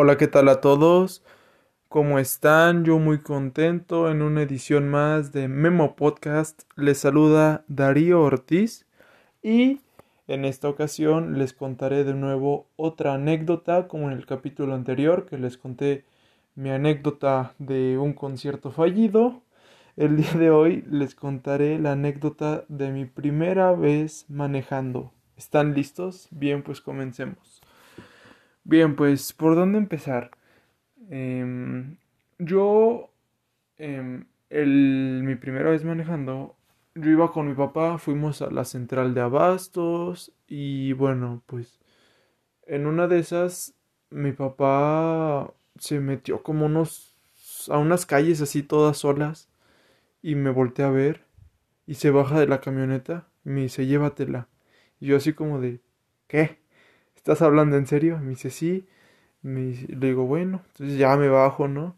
Hola, ¿qué tal a todos? ¿Cómo están? Yo muy contento en una edición más de Memo Podcast. Les saluda Darío Ortiz y en esta ocasión les contaré de nuevo otra anécdota como en el capítulo anterior que les conté mi anécdota de un concierto fallido. El día de hoy les contaré la anécdota de mi primera vez manejando. ¿Están listos? Bien, pues comencemos. Bien, pues, ¿por dónde empezar? Em, yo, em, el, mi primera vez manejando, yo iba con mi papá, fuimos a la central de abastos y bueno, pues, en una de esas, mi papá se metió como unos, a unas calles así todas solas y me volteé a ver y se baja de la camioneta y me dice, llévatela. Y yo así como de, ¿qué? ¿Estás hablando en serio? Me dice, sí. Me le digo, bueno, entonces ya me bajo, ¿no?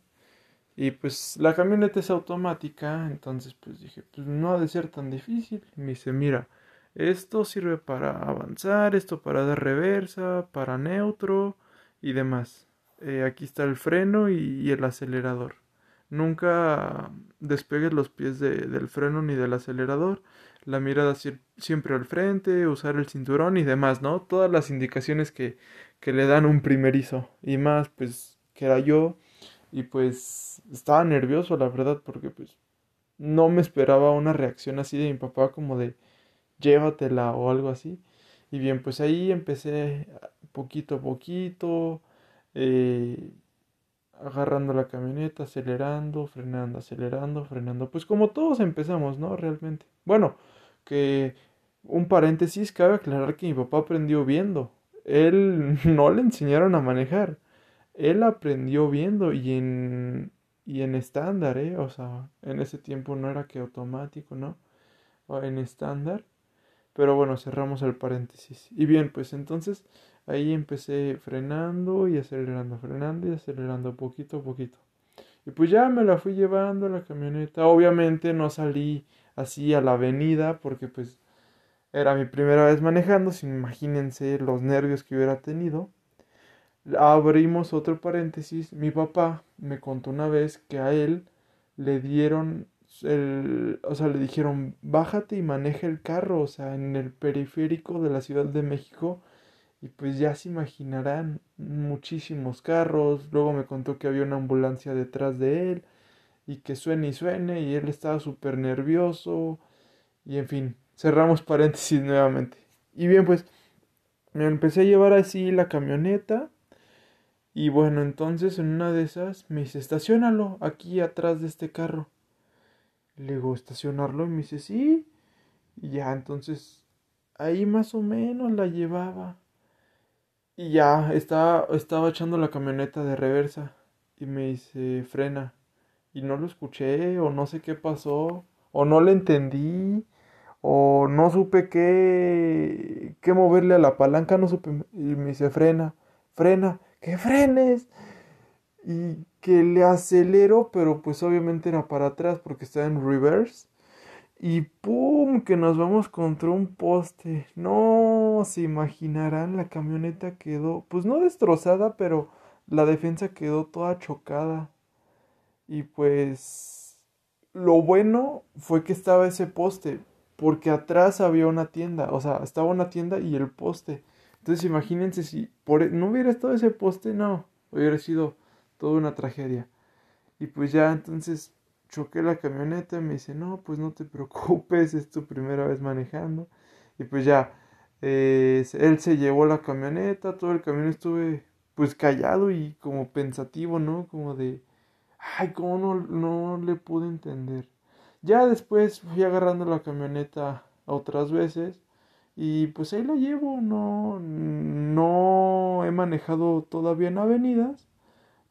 Y pues la camioneta es automática, entonces pues dije, pues no ha de ser tan difícil. Me dice, mira, esto sirve para avanzar, esto para dar reversa, para neutro y demás. Eh, aquí está el freno y, el acelerador. Nunca despegues los pies del freno ni del acelerador la mirada siempre al frente, usar el cinturón y demás, ¿no? Todas las indicaciones que, que le dan un primerizo. Y más, pues, que era yo. Y pues estaba nervioso, la verdad, porque pues no me esperaba una reacción así de mi papá como de llévatela o algo así. Y bien, pues ahí empecé poquito a poquito, eh, agarrando la camioneta, acelerando, frenando, acelerando, frenando. Pues como todos empezamos, ¿no? Realmente. Bueno, que un paréntesis, cabe aclarar que mi papá aprendió viendo. Él no le enseñaron a manejar. Él aprendió viendo y en y en estándar, ¿eh? O sea, en ese tiempo no era que automático, ¿no? En estándar. Pero bueno, cerramos el paréntesis. Y bien, pues entonces ahí empecé frenando y acelerando, frenando y acelerando poquito a poquito. Y pues ya me la fui llevando la camioneta. Obviamente no salí así a la avenida porque pues era mi primera vez manejando, imagínense los nervios que hubiera tenido. Abrimos otro paréntesis, mi papá me contó una vez que a él le dieron el, o sea, le dijeron, bájate y maneja el carro, o sea, en el periférico de la Ciudad de México. Y pues ya se imaginarán muchísimos carros. Luego me contó que había una ambulancia detrás de él y que suene y suene y él estaba súper nervioso y en fin, cerramos paréntesis nuevamente. Y bien, pues me empecé a llevar así la camioneta y bueno, entonces en una de esas me dice, estacionalo aquí atrás de este carro. Le digo, estacionarlo y me dice, sí. Y ya, entonces ahí más o menos la llevaba. Y ya, estaba, estaba echando la camioneta de reversa y me dice, frena y no lo escuché o no sé qué pasó o no le entendí o no supe qué, qué moverle a la palanca, no supe y me dice frena, frena, que frenes y que le acelero, pero pues obviamente era para atrás porque está en reverse y ¡pum! que nos vamos contra un poste. No se imaginarán, la camioneta quedó, pues no destrozada, pero la defensa quedó toda chocada. Y pues lo bueno fue que estaba ese poste, porque atrás había una tienda, o sea, estaba una tienda y el poste. Entonces imagínense si por, e, no hubiera estado ese poste, no, hubiera sido toda una tragedia. Y pues ya entonces choqué la camioneta y me dice, no, pues no te preocupes, es tu primera vez manejando. Y pues ya, eh, él se llevó la camioneta, todo el camino estuve pues callado y como pensativo, ¿no? Como de, Ay, cómo no, no le pude entender. Ya después fui agarrando la camioneta otras veces y pues ahí la llevo, no, no he manejado todavía en avenidas,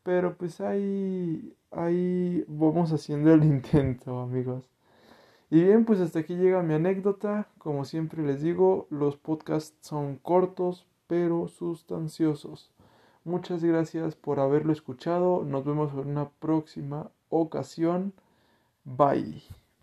pero pues ahí, ahí vamos haciendo el intento, amigos. Y bien, pues hasta aquí llega mi anécdota. Como siempre les digo, los podcasts son cortos pero sustanciosos. Muchas gracias por haberlo escuchado. Nos vemos en una próxima ocasión. Bye.